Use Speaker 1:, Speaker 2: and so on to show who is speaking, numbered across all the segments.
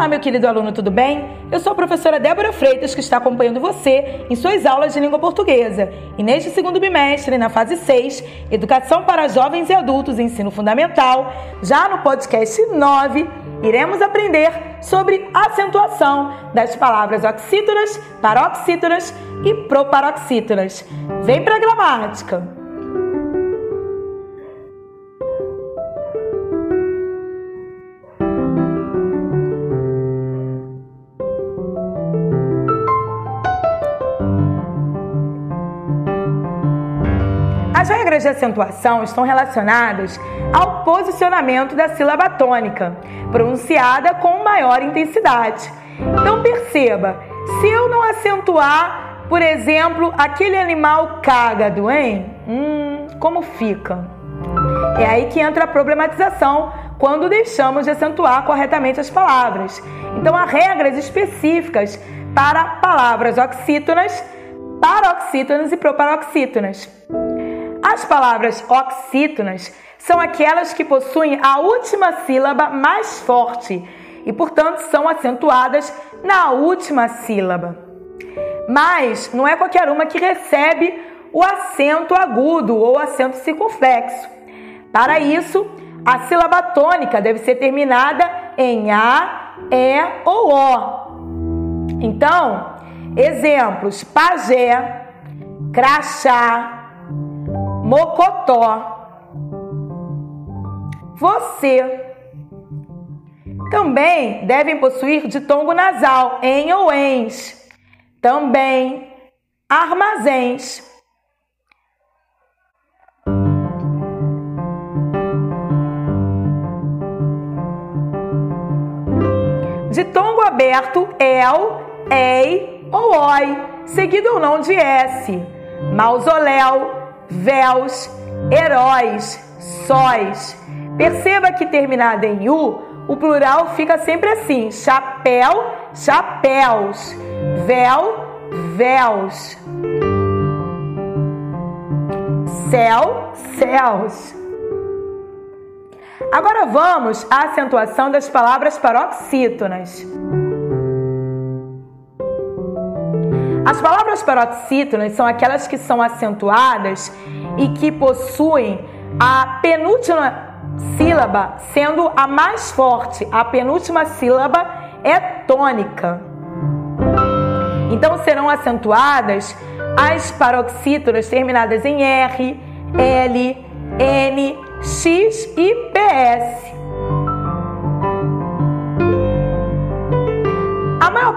Speaker 1: Olá, meu querido aluno, tudo bem? Eu sou a professora Débora Freitas, que está acompanhando você em suas aulas de língua portuguesa. E neste segundo bimestre, na fase 6, Educação para Jovens e Adultos, Ensino Fundamental, já no podcast 9, iremos aprender sobre acentuação das palavras oxítonas, paroxítonas e proparoxítonas. Vem para a gramática! Regras de acentuação estão relacionadas ao posicionamento da sílaba tônica, pronunciada com maior intensidade. Então perceba, se eu não acentuar, por exemplo, aquele animal cágado, hein? Hum, como fica? É aí que entra a problematização quando deixamos de acentuar corretamente as palavras. Então há regras específicas para palavras oxítonas, paroxítonas e proparoxítonas. As palavras oxítonas são aquelas que possuem a última sílaba mais forte e, portanto, são acentuadas na última sílaba. Mas não é qualquer uma que recebe o acento agudo ou acento circunflexo. Para isso, a sílaba tônica deve ser terminada em A, E ou O. Então, exemplos: pajé, crachá, mocotó. Você também devem possuir ditongo nasal em ou ens. Também armazéns. Ditongo aberto el, ei ou oi, seguido ou não de s. Mausoléu, véus, heróis, sóis. Perceba que terminado em U, o plural fica sempre assim: chapéu, chapéus, véu, véus, céu, céus. Agora vamos à acentuação das palavras paroxítonas. As palavras paroxítonas são aquelas que são acentuadas e que possuem a penúltima sílaba sendo a mais forte. A penúltima sílaba é tônica. Então serão acentuadas as paroxítonas terminadas em R, L, N, X e PS.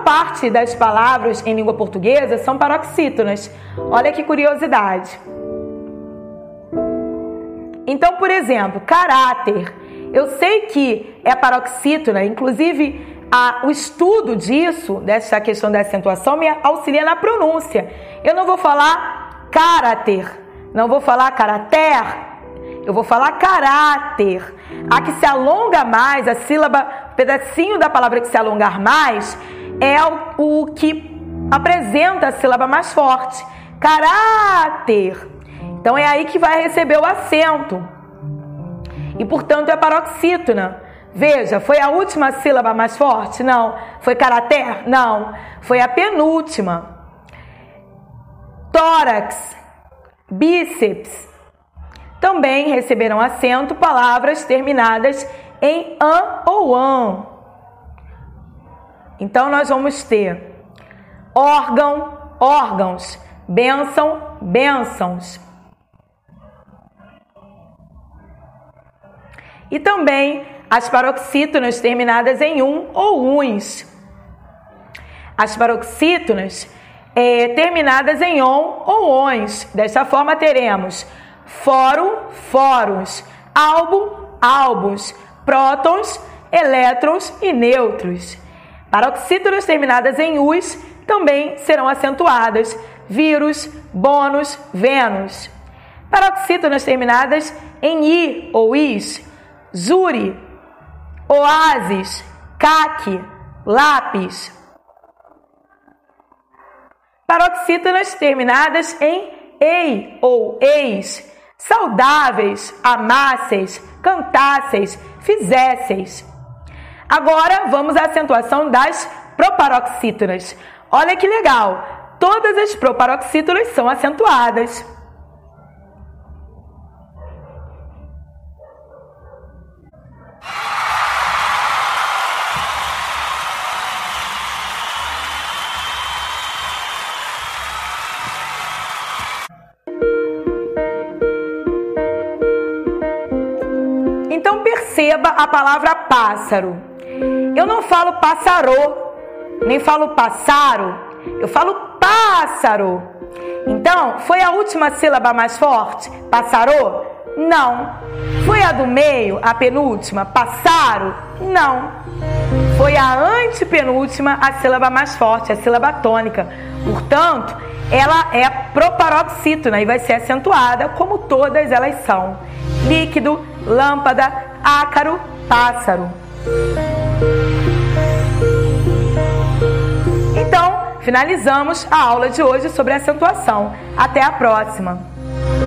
Speaker 1: Parte das palavras em língua portuguesa são paroxítonas. Olha que curiosidade. Então, por exemplo, caráter. Eu sei que é paroxítona, inclusive a, o estudo disso, dessa questão da acentuação, me auxilia na pronúncia. Eu não vou falar caráter, não vou falar caráter, eu vou falar caráter. A que se alonga mais, a sílaba, pedacinho da palavra que se alongar mais, é o, que apresenta a sílaba mais forte. Caráter. Então é aí que vai receber o acento. E portanto é paroxítona. Veja, foi a última sílaba mais forte? Não. Foi caráter? Não. Foi a penúltima. Tórax, bíceps. Também receberão acento palavras terminadas em an ou an. Então nós vamos ter órgão, órgãos, bênção, bênçãos. E também as paroxítonas terminadas em um ou uns. As paroxítonas é, terminadas em on ou ons. Dessa forma teremos fórum, fóruns, álbum, álbuns, prótons, elétrons e nêutrons. Paroxítonas terminadas em us também serão acentuadas: vírus, bônus, Vênus. Paroxítonas terminadas em i ou is, zuri, oásis, caque, lápis. Paroxítonas terminadas em ei ou eis, saudáveis, amasseis, cantasseis, fizesseis. Agora vamos à acentuação das proparoxítonas. Olha que legal! Todas as proparoxítonas são acentuadas. Então perceba a palavra pássaro. Eu não falo pássaro, nem falo pássaro, eu falo pássaro. Então, foi a última sílaba mais forte? Pássaro? Não. Foi a do meio, a penúltima? Passaro? Não. Foi a antepenúltima, a sílaba mais forte, a sílaba tônica. Portanto, ela é proparoxítona e vai ser acentuada como todas elas são. Líquido, lâmpada, ácaro, pássaro. Finalizamos a aula de hoje sobre acentuação. Até a próxima!